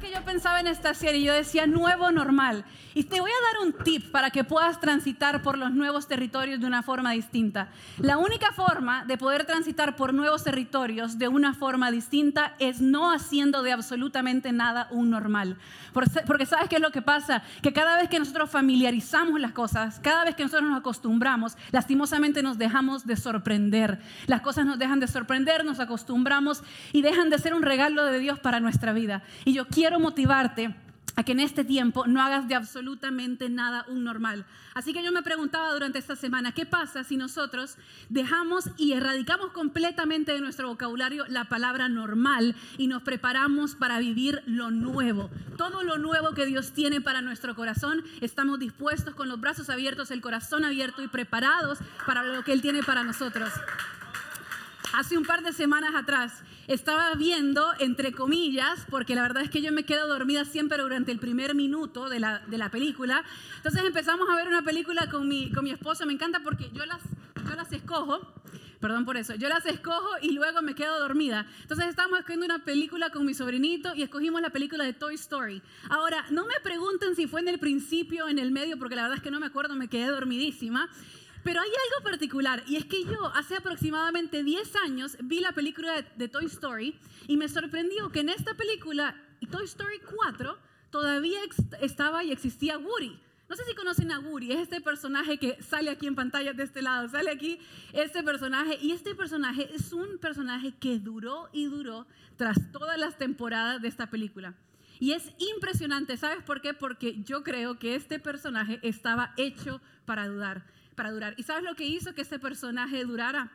que yo pensaba en esta serie? Yo decía nuevo normal. Y te voy a dar un tip para que puedas transitar por los nuevos territorios de una forma distinta. La única forma de poder transitar por nuevos territorios de una forma distinta es no haciendo de absolutamente nada un normal. Porque sabes qué es lo que pasa? Que cada vez que nosotros familiarizamos las cosas, cada vez que nosotros nos acostumbramos, lastimosamente nos dejamos de sorprender. Las cosas nos dejan de sorprender, nos acostumbramos y dejan de ser un regalo de Dios para nuestra vida. Y yo quiero motivarte a que en este tiempo no hagas de absolutamente nada un normal. Así que yo me preguntaba durante esta semana, ¿qué pasa si nosotros dejamos y erradicamos completamente de nuestro vocabulario la palabra normal y nos preparamos para vivir lo nuevo? Todo lo nuevo que Dios tiene para nuestro corazón, estamos dispuestos con los brazos abiertos, el corazón abierto y preparados para lo que Él tiene para nosotros. Hace un par de semanas atrás estaba viendo, entre comillas, porque la verdad es que yo me quedo dormida siempre durante el primer minuto de la, de la película. Entonces empezamos a ver una película con mi, con mi esposo. Me encanta porque yo las, yo las escojo. Perdón por eso. Yo las escojo y luego me quedo dormida. Entonces estábamos escogiendo una película con mi sobrinito y escogimos la película de Toy Story. Ahora, no me pregunten si fue en el principio o en el medio, porque la verdad es que no me acuerdo, me quedé dormidísima. Pero hay algo particular y es que yo hace aproximadamente 10 años vi la película de, Toy Story y me sorprendió que en esta película, Toy Story 4, todavía estaba y existía Woody. No sé si conocen a Woody, es este personaje que sale aquí en pantalla de este lado, sale aquí este personaje y este personaje es un personaje que duró y duró tras todas las temporadas de esta película. Y es impresionante, ¿sabes por qué? Porque yo creo que este personaje estaba hecho para dudar para durar. ¿Y sabes lo que hizo que ese personaje durara?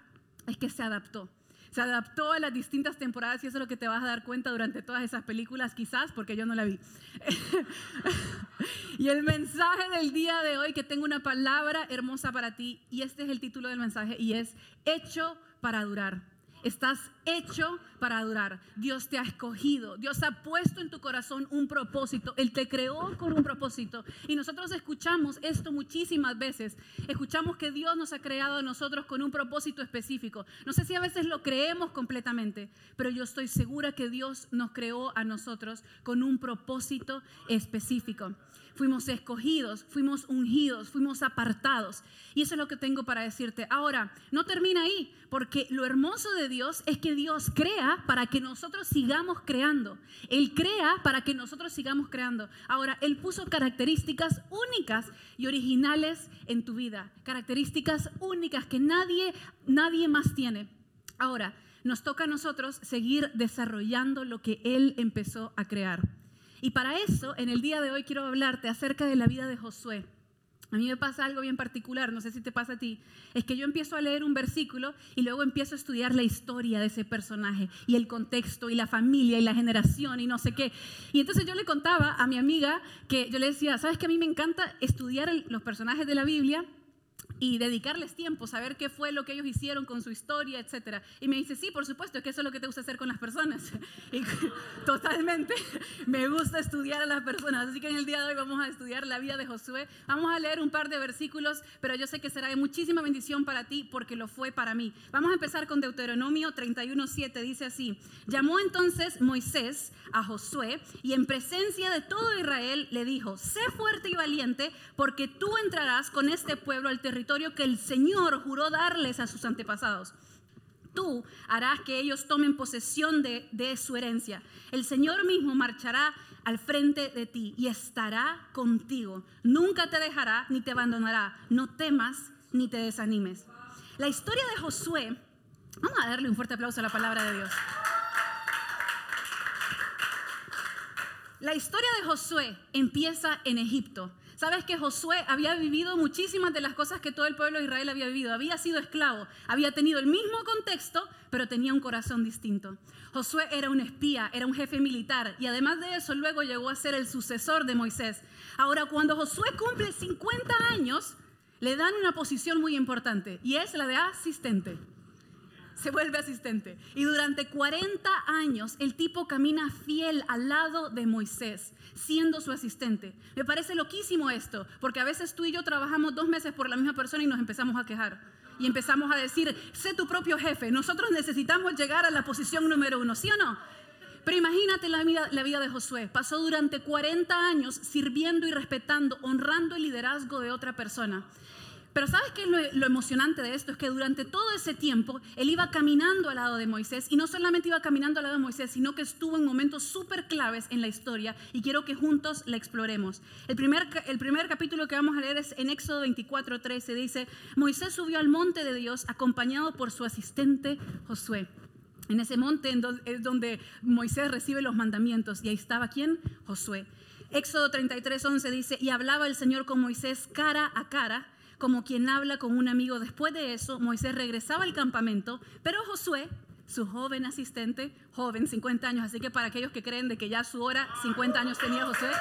Es que se adaptó. Se adaptó a las distintas temporadas y eso es lo que te vas a dar cuenta durante todas esas películas, quizás, porque yo no la vi. y el mensaje del día de hoy, que tengo una palabra hermosa para ti, y este es el título del mensaje, y es hecho para durar. Estás hecho para durar. Dios te ha escogido. Dios ha puesto en tu corazón un propósito. Él te creó con un propósito. Y nosotros escuchamos esto muchísimas veces. Escuchamos que Dios nos ha creado a nosotros con un propósito específico. No sé si a veces lo creemos completamente, pero yo estoy segura que Dios nos creó a nosotros con un propósito específico fuimos escogidos, fuimos ungidos, fuimos apartados. Y eso es lo que tengo para decirte. Ahora, no termina ahí, porque lo hermoso de Dios es que Dios crea para que nosotros sigamos creando. Él crea para que nosotros sigamos creando. Ahora, Él puso características únicas y originales en tu vida. Características únicas que nadie, nadie más tiene. Ahora, nos toca a nosotros seguir desarrollando lo que Él empezó a crear. Y para eso, en el día de hoy quiero hablarte acerca de la vida de Josué. A mí me pasa algo bien particular, no sé si te pasa a ti, es que yo empiezo a leer un versículo y luego empiezo a estudiar la historia de ese personaje y el contexto y la familia y la generación y no sé qué. Y entonces yo le contaba a mi amiga que yo le decía, ¿sabes que a mí me encanta estudiar los personajes de la Biblia? Y dedicarles tiempo, saber qué fue lo que ellos hicieron con su historia, etc. Y me dice, sí, por supuesto, es que eso es lo que te gusta hacer con las personas. Y totalmente me gusta estudiar a las personas. Así que en el día de hoy vamos a estudiar la vida de Josué. Vamos a leer un par de versículos, pero yo sé que será de muchísima bendición para ti porque lo fue para mí. Vamos a empezar con Deuteronomio 31.7. Dice así, llamó entonces Moisés a Josué y en presencia de todo Israel le dijo, sé fuerte y valiente porque tú entrarás con este pueblo al territorio que el Señor juró darles a sus antepasados. Tú harás que ellos tomen posesión de, de su herencia. El Señor mismo marchará al frente de ti y estará contigo. Nunca te dejará ni te abandonará. No temas ni te desanimes. La historia de Josué, vamos a darle un fuerte aplauso a la palabra de Dios. La historia de Josué empieza en Egipto. Sabes que Josué había vivido muchísimas de las cosas que todo el pueblo de Israel había vivido. Había sido esclavo, había tenido el mismo contexto, pero tenía un corazón distinto. Josué era un espía, era un jefe militar y además de eso luego llegó a ser el sucesor de Moisés. Ahora, cuando Josué cumple 50 años, le dan una posición muy importante y es la de asistente. Se vuelve asistente. Y durante 40 años el tipo camina fiel al lado de Moisés, siendo su asistente. Me parece loquísimo esto, porque a veces tú y yo trabajamos dos meses por la misma persona y nos empezamos a quejar. Y empezamos a decir, sé tu propio jefe, nosotros necesitamos llegar a la posición número uno, ¿sí o no? Pero imagínate la vida, la vida de Josué. Pasó durante 40 años sirviendo y respetando, honrando el liderazgo de otra persona. Pero ¿sabes qué es lo, emocionante de esto? Es que durante todo ese tiempo él iba caminando al lado de Moisés y no solamente iba caminando al lado de Moisés, sino que estuvo en momentos súper claves en la historia y quiero que juntos la exploremos. El primer, el primer capítulo que vamos a leer es en Éxodo 24, 13. Dice, Moisés subió al monte de Dios acompañado por su asistente Josué. En ese monte es donde Moisés recibe los mandamientos y ahí estaba quién? Josué. Éxodo 33, 11 dice, y hablaba el Señor con Moisés cara a cara como quien habla con un amigo. Después de eso, Moisés regresaba al campamento, pero Josué, su joven asistente, joven, 50 años, así que para aquellos que creen de que ya su hora, 50 años tenía Josué,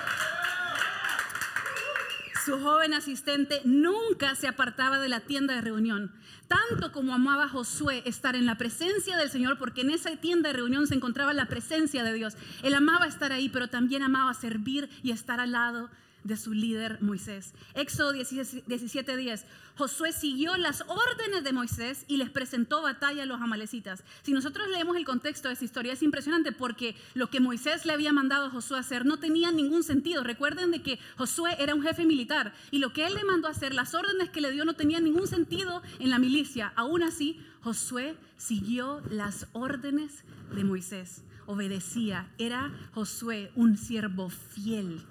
su joven asistente nunca se apartaba de la tienda de reunión, tanto como amaba Josué estar en la presencia del Señor, porque en esa tienda de reunión se encontraba la presencia de Dios. Él amaba estar ahí, pero también amaba servir y estar al lado de su líder Moisés. Éxodo 17:10. Josué siguió las órdenes de Moisés y les presentó batalla a los amalecitas. Si nosotros leemos el contexto de esta historia es impresionante porque lo que Moisés le había mandado a Josué hacer no tenía ningún sentido. Recuerden de que Josué era un jefe militar y lo que él le mandó hacer, las órdenes que le dio no tenían ningún sentido en la milicia. Aún así, Josué siguió las órdenes de Moisés. Obedecía. Era Josué un siervo fiel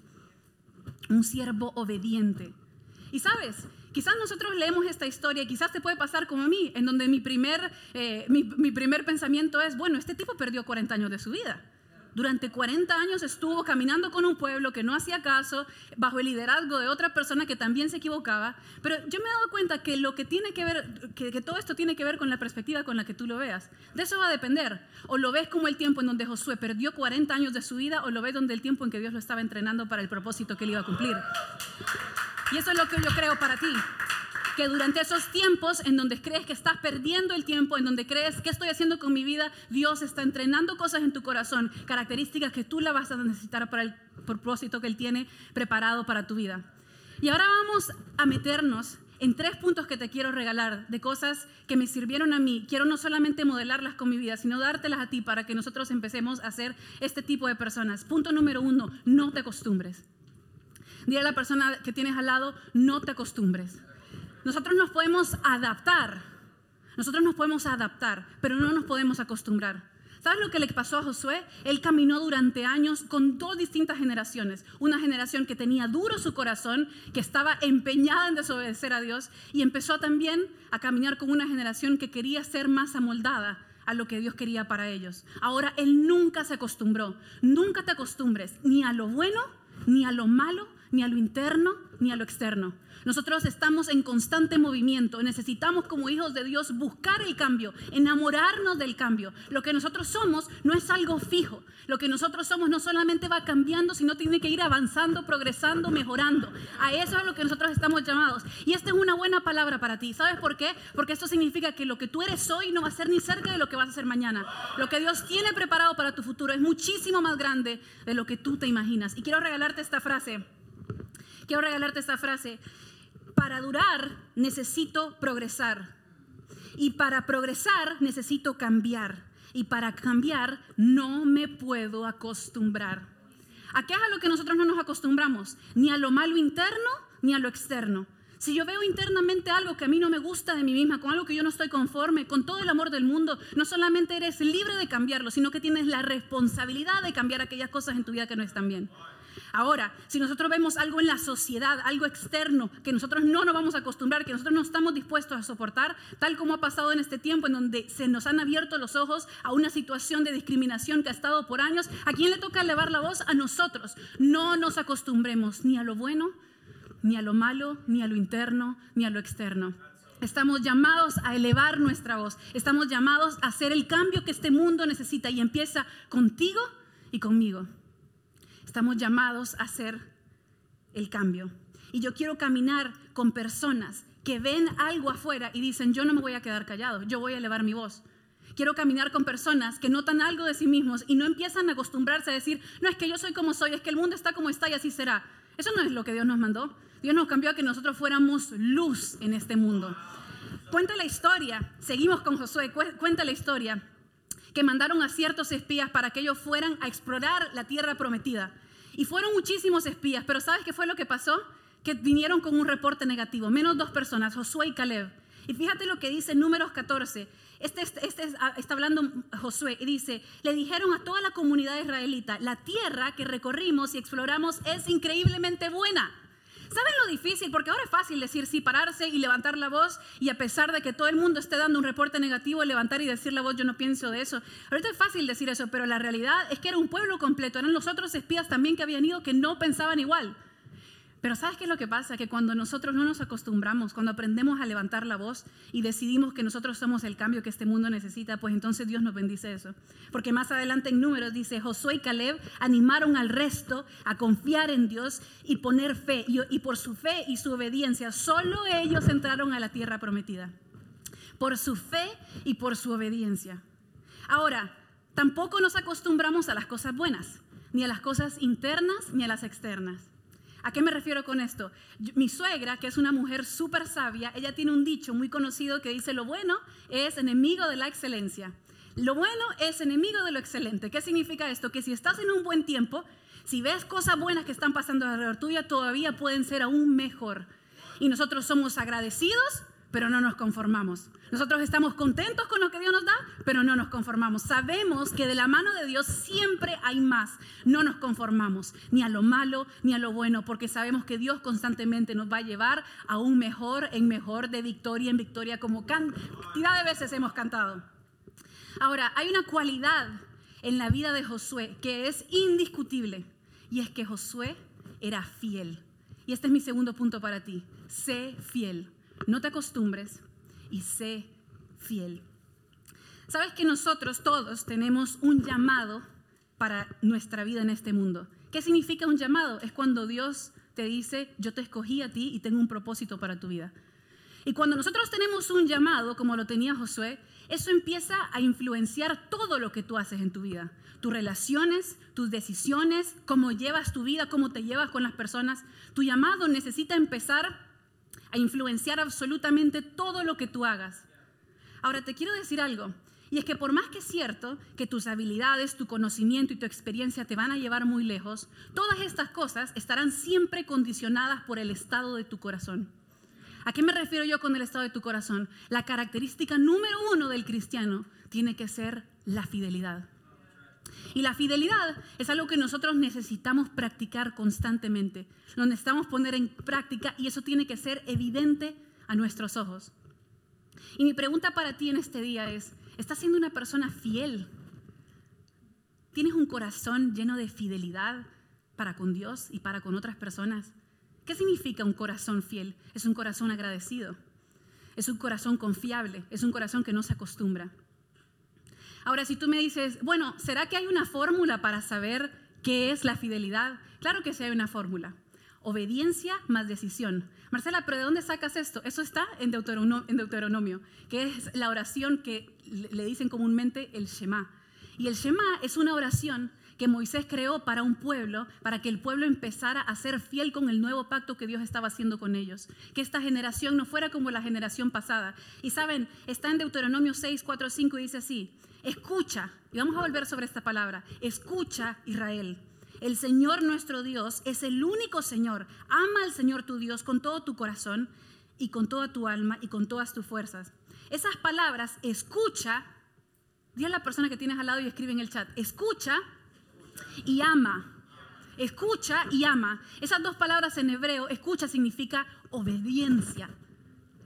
un siervo obediente. Y sabes, quizás nosotros leemos esta historia y quizás te puede pasar como a mí, en donde mi primer, eh, mi, mi primer pensamiento es, bueno, este tipo perdió 40 años de su vida. Durante 40 años estuvo caminando con un pueblo que no hacía caso, bajo el liderazgo de otra persona que también se equivocaba. Pero yo me he dado cuenta que lo que tiene que ver, que, todo esto tiene que ver con la perspectiva con la que tú lo veas. De eso va a depender. O lo ves como el tiempo en donde Josué perdió 40 años de su vida, o lo ves donde el tiempo en que Dios lo estaba entrenando para el propósito que él iba a cumplir. Y eso es lo que yo creo para ti que durante esos tiempos en donde crees que estás perdiendo el tiempo, en donde crees que estoy haciendo con mi vida, Dios está entrenando cosas en tu corazón, características que tú la vas a necesitar para el propósito que Él tiene preparado para tu vida. Y ahora vamos a meternos en tres puntos que te quiero regalar de cosas que me sirvieron a mí. Quiero no solamente modelarlas con mi vida, sino dártelas a ti para que nosotros empecemos a ser este tipo de personas. Punto número uno, no te acostumbres. Dile a la persona que tienes al lado, no te acostumbres. Nosotros nos podemos adaptar, nosotros nos podemos adaptar, pero no nos podemos acostumbrar. ¿Sabes lo que le pasó a Josué? Él caminó durante años con dos distintas generaciones. Una generación que tenía duro su corazón, que estaba empeñada en desobedecer a Dios, y empezó también a caminar con una generación que quería ser más amoldada a lo que Dios quería para ellos. Ahora, él nunca se acostumbró. Nunca te acostumbres ni a lo bueno, ni a lo malo, ni a lo interno, ni a lo externo. Nosotros estamos en constante movimiento. Necesitamos como hijos de Dios buscar el cambio, enamorarnos del cambio. Lo que nosotros somos no es algo fijo. Lo que nosotros somos no solamente va cambiando, sino tiene que ir avanzando, progresando, mejorando. A eso es lo que nosotros estamos llamados. Y esta es una buena palabra para ti. ¿Sabes por qué? Porque esto significa que lo que tú eres hoy no va a ser ni cerca de lo que vas a ser mañana. Lo que Dios tiene preparado para tu futuro es muchísimo más grande de lo que tú te imaginas. Y quiero regalarte esta frase. Quiero regalarte esta frase para durar necesito progresar. Y para progresar necesito cambiar. Y para cambiar no me puedo acostumbrar. ¿A qué es a lo que nosotros no nos acostumbramos? Ni a lo malo interno ni a lo externo. Si yo veo internamente algo que a mí no me gusta de mí misma, con algo que yo no estoy conforme, con todo el amor del mundo, no solamente eres libre de cambiarlo, sino que tienes la responsabilidad de cambiar aquellas cosas en tu vida que no están bien. Ahora, si nosotros vemos algo en la sociedad, algo externo, que nosotros no nos vamos a acostumbrar, que nosotros no estamos dispuestos a soportar, tal como ha pasado en este tiempo en donde se nos han abierto los ojos a una situación de discriminación que ha estado por años, ¿a quién le toca elevar la voz? A nosotros. No nos acostumbremos ni a lo bueno, ni a lo malo, ni a lo interno, ni a lo externo. Estamos llamados a elevar nuestra voz. Estamos llamados a hacer el cambio que este mundo necesita y empieza contigo y conmigo. Estamos llamados a hacer el cambio. Y yo quiero caminar con personas que ven algo afuera y dicen, yo no me voy a quedar callado, yo voy a elevar mi voz. Quiero caminar con personas que notan algo de sí mismos y no empiezan a acostumbrarse a decir, no es que yo soy como soy, es que el mundo está como está y así será. Eso no es lo que Dios nos mandó. Dios nos cambió a que nosotros fuéramos luz en este mundo. Cuenta la historia, seguimos con Josué, cuenta la historia, que mandaron a ciertos espías para que ellos fueran a explorar la tierra prometida. Y fueron muchísimos espías, pero ¿sabes qué fue lo que pasó? Que vinieron con un reporte negativo, menos dos personas, Josué y Caleb. Y fíjate lo que dice Números 14. Este, este, este ah, está hablando Josué y dice, le dijeron a toda la comunidad israelita, la tierra que recorrimos y exploramos es increíblemente buena. ¿Saben lo difícil? Porque ahora es fácil decir sí, pararse y levantar la voz y a pesar de que todo el mundo esté dando un reporte negativo, levantar y decir la voz, yo no pienso de eso. Ahorita es fácil decir eso, pero la realidad es que era un pueblo completo, eran los otros espías también que habían ido que no pensaban igual. Pero ¿sabes qué es lo que pasa? Que cuando nosotros no nos acostumbramos, cuando aprendemos a levantar la voz y decidimos que nosotros somos el cambio que este mundo necesita, pues entonces Dios nos bendice eso. Porque más adelante en números dice, Josué y Caleb animaron al resto a confiar en Dios y poner fe. Y, por su fe y su obediencia, solo ellos entraron a la tierra prometida. Por su fe y por su obediencia. Ahora, tampoco nos acostumbramos a las cosas buenas, ni a las cosas internas, ni a las externas. ¿A qué me refiero con esto? Mi suegra, que es una mujer súper sabia, ella tiene un dicho muy conocido que dice, lo bueno es enemigo de la excelencia. Lo bueno es enemigo de lo excelente. ¿Qué significa esto? Que si estás en un buen tiempo, si ves cosas buenas que están pasando alrededor tuya, todavía pueden ser aún mejor. Y nosotros somos agradecidos pero no nos conformamos. Nosotros estamos contentos con lo que Dios nos da, pero no nos conformamos. Sabemos que de la mano de Dios siempre hay más. No nos conformamos ni a lo malo ni a lo bueno, porque sabemos que Dios constantemente nos va a llevar a un mejor en mejor, de victoria en victoria, como cantidad de veces hemos cantado. Ahora, hay una cualidad en la vida de Josué que es indiscutible, y es que Josué era fiel. Y este es mi segundo punto para ti. Sé fiel. No te acostumbres y sé fiel. Sabes que nosotros todos tenemos un llamado para nuestra vida en este mundo. ¿Qué significa un llamado? Es cuando Dios te dice, yo te escogí a ti y tengo un propósito para tu vida. Y cuando nosotros tenemos un llamado, como lo tenía Josué, eso empieza a influenciar todo lo que tú haces en tu vida. Tus relaciones, tus decisiones, cómo llevas tu vida, cómo te llevas con las personas. Tu llamado necesita empezar a influenciar absolutamente todo lo que tú hagas. Ahora te quiero decir algo, y es que por más que es cierto que tus habilidades, tu conocimiento y tu experiencia te van a llevar muy lejos, todas estas cosas estarán siempre condicionadas por el estado de tu corazón. ¿A qué me refiero yo con el estado de tu corazón? La característica número uno del cristiano tiene que ser la fidelidad. Y la fidelidad es algo que nosotros necesitamos practicar constantemente. Lo necesitamos poner en práctica y eso tiene que ser evidente a nuestros ojos. Y mi pregunta para ti en este día es, ¿estás siendo una persona fiel? ¿Tienes un corazón lleno de fidelidad para con Dios y para con otras personas? ¿Qué significa un corazón fiel? Es un corazón agradecido. Es un corazón confiable. Es un corazón que no se acostumbra. Ahora, si tú me dices, bueno, ¿será que hay una fórmula para saber qué es la fidelidad? Claro que sí hay una fórmula. Obediencia más decisión. Marcela, ¿pero de dónde sacas esto? Eso está en Deuteronomio, que es la oración que le dicen comúnmente el Shema. Y el Shema es una oración que Moisés creó para un pueblo, para que el pueblo empezara a ser fiel con el nuevo pacto que Dios estaba haciendo con ellos. Que esta generación no fuera como la generación pasada. Y saben, está en Deuteronomio 6, 4, 5 y dice así, Escucha, y vamos a volver sobre esta palabra, escucha Israel. El Señor nuestro Dios es el único Señor. Ama al Señor tu Dios con todo tu corazón y con toda tu alma y con todas tus fuerzas. Esas palabras, escucha, di a la persona que tienes al lado y escribe en el chat, escucha y ama. Escucha y ama. Esas dos palabras en hebreo, escucha significa obediencia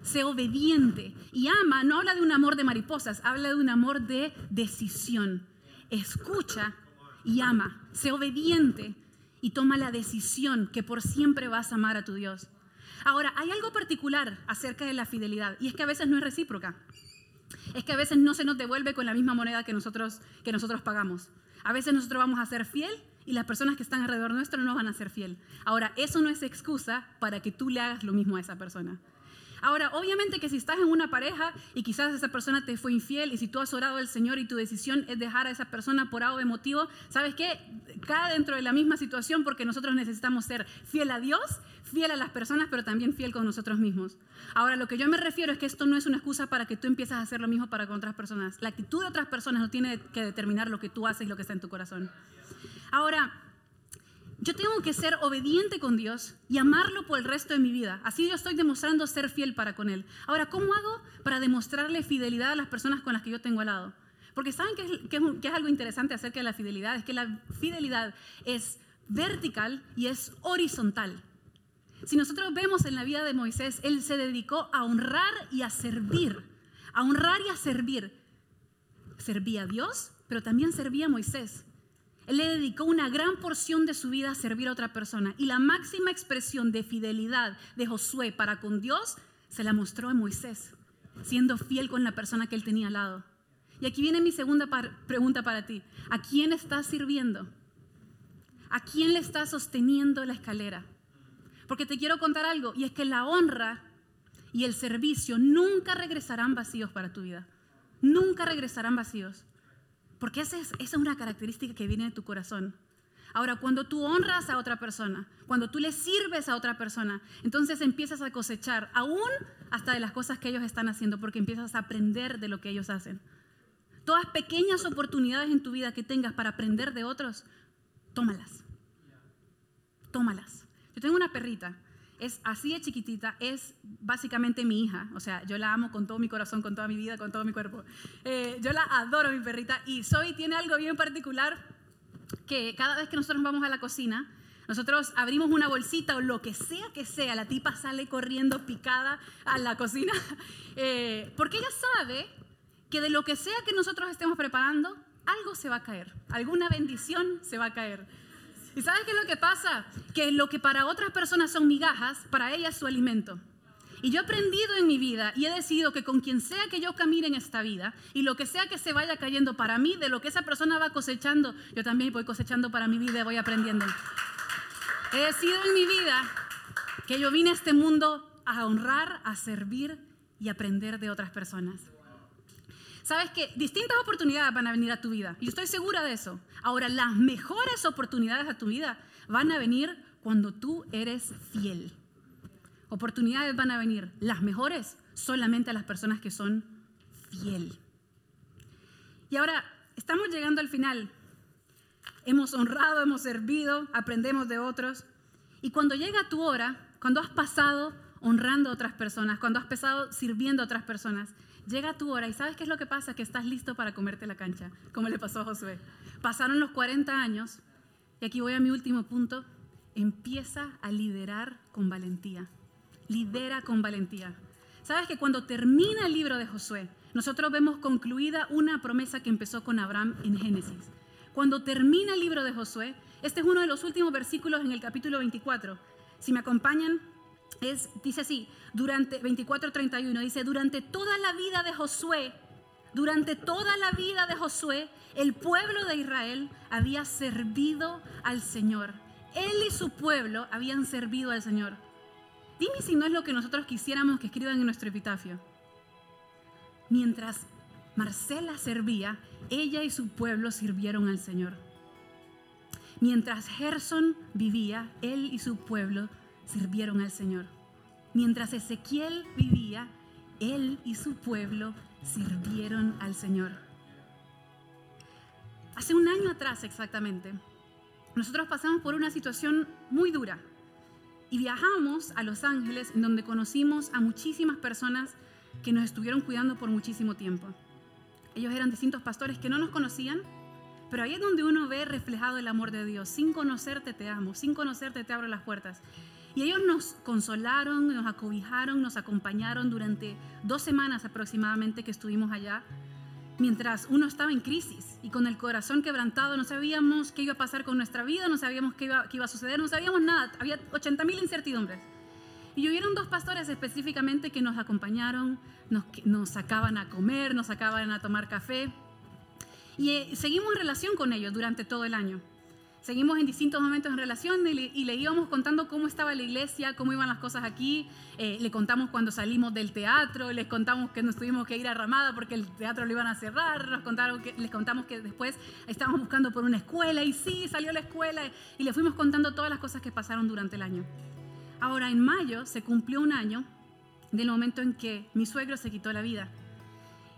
sé obediente. Y ama no habla de un amor de mariposas, habla de un amor de decisión. Escucha y ama, sé obediente y toma la decisión que por siempre vas a amar a tu Dios. Ahora, hay algo particular acerca de la fidelidad y es que a veces no es recíproca. Es que a veces no se nos devuelve con la misma moneda que nosotros, que nosotros pagamos. A veces nosotros vamos a ser fiel y las personas que están alrededor nuestro no van a ser fiel. Ahora, eso no es excusa para que tú le hagas lo mismo a esa persona. Ahora, obviamente que si estás en una pareja y quizás esa persona te fue infiel y si tú has orado al Señor y tu decisión es dejar a esa persona por algo emotivo, ¿sabes qué? Cae dentro de la misma situación porque nosotros necesitamos ser fiel a Dios, fiel a las personas, pero también fiel con nosotros mismos. Ahora, lo que yo me refiero es que esto no es una excusa para que tú empieces a hacer lo mismo para con otras personas. La actitud de otras personas no tiene que determinar lo que tú haces y lo que está en tu corazón. Ahora, yo tengo que ser obediente con Dios y amarlo por el resto de mi vida. Así yo estoy demostrando ser fiel para con Él. Ahora, ¿cómo hago para demostrarle fidelidad a las personas con las que yo tengo al lado? Porque saben que es, algo interesante acerca de la fidelidad, es que la fidelidad es vertical y es horizontal. Si nosotros vemos en la vida de Moisés, él se dedicó a honrar y a servir, a honrar y a servir. Servía a Dios, pero también servía a Moisés. Él le dedicó una gran porción de su vida a servir a otra persona. Y la máxima expresión de fidelidad de Josué para con Dios se la mostró en Moisés, siendo fiel con la persona que él tenía al lado. Y aquí viene mi segunda pregunta para ti. ¿A quién estás sirviendo? ¿A quién le estás sosteniendo la escalera? Porque te quiero contar algo, y es que la honra y el servicio nunca regresarán vacíos para tu vida. Nunca regresarán vacíos. Porque esa es, una característica que viene de tu corazón. Ahora, cuando tú honras a otra persona, cuando tú le sirves a otra persona, entonces empiezas a cosechar aún hasta de las cosas que ellos están haciendo, porque empiezas a aprender de lo que ellos hacen. Todas pequeñas oportunidades en tu vida que tengas para aprender de otros, tómalas. Tómalas. Yo tengo una perrita es así de chiquitita, es básicamente mi hija. O sea, yo la amo con todo mi corazón, con toda mi vida, con todo mi cuerpo. Eh, yo la adoro, mi perrita. Y Zoe tiene algo bien particular que cada vez que nosotros vamos a la cocina, nosotros abrimos una bolsita o lo que sea que sea, la tipa sale corriendo picada a la cocina, eh, porque ella sabe que de lo que sea que nosotros estemos preparando, algo se va a caer, alguna bendición se va a caer. ¿Y sabes qué es lo que pasa? Que lo que para otras personas son migajas, para ella es su alimento. Y yo he aprendido en mi vida y he decidido que con quien sea que yo camine en esta vida y lo que sea que se vaya cayendo para mí, de lo que esa persona va cosechando, yo también voy cosechando para mi vida y voy aprendiendo. He decidido en mi vida que yo vine a este mundo a honrar, a servir y aprender de otras personas. Sabes que distintas oportunidades van a venir a tu vida. Y estoy segura de eso. Ahora, las mejores oportunidades a tu vida van a venir cuando tú eres fiel. Oportunidades van a venir. Las mejores solamente a las personas que son fiel. Y ahora, estamos llegando al final. Hemos honrado, hemos servido, aprendemos de otros. Y cuando llega tu hora, cuando has pasado honrando a otras personas, cuando has pasado sirviendo a otras personas, llega tu hora y ¿sabes qué es lo que pasa? Que estás listo para comerte la cancha, como le pasó a Josué. Pasaron los 40 años y aquí voy a mi último punto. Empieza a liderar con valentía. Lidera con valentía. ¿Sabes que cuando termina el libro de Josué, nosotros vemos concluida una promesa que empezó con Abraham en Génesis? Cuando termina el libro de Josué, este es uno de los últimos versículos en el capítulo 24. Si me acompañan, es, dice así, durante 24:31, dice, durante toda la vida de Josué, durante toda la vida de Josué, el pueblo de Israel había servido al Señor. Él y su pueblo habían servido al Señor. Dime si no es lo que nosotros quisiéramos que escriban en nuestro epitafio. Mientras Marcela servía, ella y su pueblo sirvieron al Señor. Mientras Gerson vivía, él y su pueblo sirvieron al Señor. Mientras Ezequiel vivía, él y su pueblo sirvieron al Señor. Hace un año atrás exactamente, nosotros pasamos por una situación muy dura y viajamos a Los Ángeles en donde conocimos a muchísimas personas que nos estuvieron cuidando por muchísimo tiempo. Ellos eran distintos pastores que no nos conocían, pero ahí es donde uno ve reflejado el amor de Dios. Sin conocerte te amo, sin conocerte te abro las puertas. Y ellos nos consolaron, nos acobijaron, nos acompañaron durante dos semanas aproximadamente que estuvimos allá, mientras uno estaba en crisis y con el corazón quebrantado, no sabíamos qué iba a pasar con nuestra vida, no sabíamos qué iba, a suceder, no sabíamos nada, había 80 mil incertidumbres. Y hubieron dos pastores específicamente que nos acompañaron, nos, nos sacaban a comer, nos sacaban a tomar café. Y eh, seguimos en relación con ellos durante todo el año. Seguimos en distintos momentos en relación y le, íbamos contando cómo estaba la iglesia, cómo iban las cosas aquí. Eh, le contamos cuando salimos del teatro, les contamos que nos tuvimos que ir a Ramada porque el teatro lo iban a cerrar, nos contaron que, les contamos que después estábamos buscando por una escuela y sí, salió la escuela y le fuimos contando todas las cosas que pasaron durante el año. Ahora, en mayo se cumplió un año del momento en que mi suegro se quitó la vida.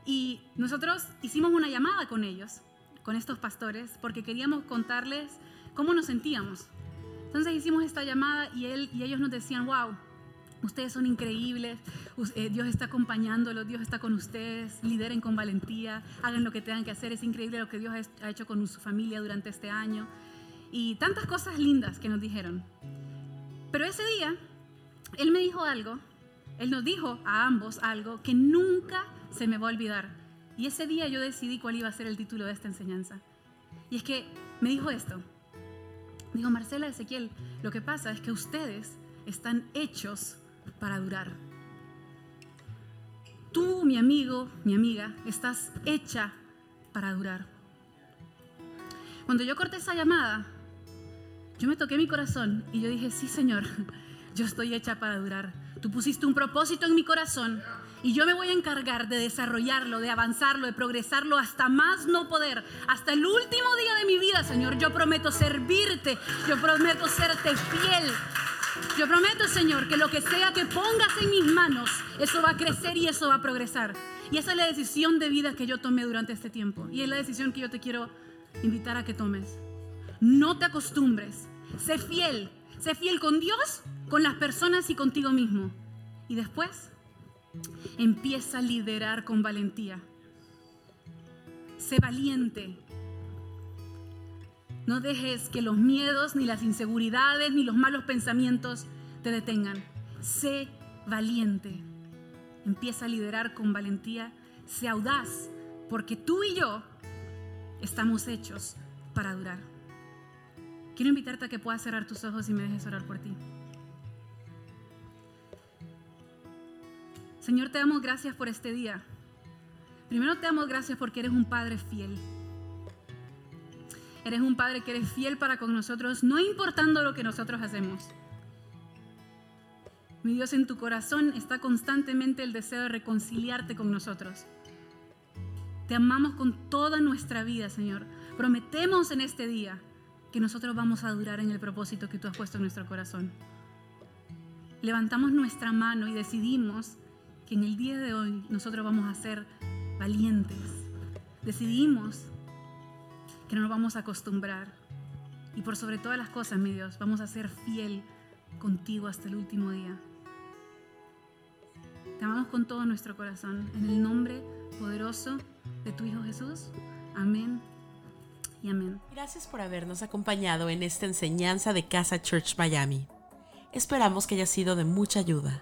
Y nosotros hicimos una llamada con ellos, con estos pastores, porque queríamos contarles cómo nos sentíamos. Entonces hicimos esta llamada y, él, y ellos nos decían, wow, ustedes son increíbles, eh, Dios está acompañándolos, Dios está con ustedes, lideren con valentía, hagan lo que tengan que hacer, es increíble lo que Dios ha hecho con su familia durante este año. Y tantas cosas lindas que nos dijeron. Pero ese día, Él me dijo algo, Él nos dijo a ambos algo que nunca se me va a olvidar. Y ese día yo decidí cuál iba a ser el título de esta enseñanza. Y es que me dijo esto, Digo, Marcela Ezequiel, lo que pasa es que ustedes están hechos para durar. Tú, mi amigo, mi amiga, estás hecha para durar. Cuando yo corté esa llamada, yo me toqué mi corazón y yo dije, sí, Señor, yo estoy hecha para durar. Tú pusiste un propósito en mi corazón y yo me voy a encargar de desarrollarlo, de avanzarlo, de progresarlo hasta más no poder, hasta el último día de mi vida, Señor. Yo prometo servirte, yo prometo serte fiel. Yo prometo, Señor, que lo que sea que pongas en mis manos, eso va a crecer y eso va a progresar. Y esa es la decisión de vida que yo tomé durante este tiempo. Y es la decisión que yo te quiero invitar a que tomes. No te acostumbres. Sé fiel. Sé fiel con Dios, con las personas y contigo mismo. Y después Empieza a liderar con valentía. Sé valiente. No dejes que los miedos, ni las inseguridades, ni los malos pensamientos te detengan. Sé valiente. Empieza a liderar con valentía. Sé audaz, porque tú y yo estamos hechos para durar. Quiero invitarte a que puedas cerrar tus ojos y me dejes orar por ti. Señor, te damos gracias por este día. Primero te damos gracias porque eres un Padre fiel. Eres un Padre que eres fiel para con nosotros, no importando lo que nosotros hacemos. Mi Dios, en tu corazón está constantemente el deseo de reconciliarte con nosotros. Te amamos con toda nuestra vida, Señor. Prometemos en este día que nosotros vamos a durar en el propósito que tú has puesto en nuestro corazón. Levantamos nuestra mano y decidimos que en el día de hoy nosotros vamos a ser valientes. Decidimos que no nos vamos a acostumbrar. Y por sobre todas las cosas, mi Dios, vamos a ser fiel contigo hasta el último día. Te amamos con todo nuestro corazón. En el nombre poderoso de tu Hijo Jesús. Amén y amén. Gracias por habernos acompañado en esta enseñanza de Casa Church Miami. Esperamos que haya sido de mucha ayuda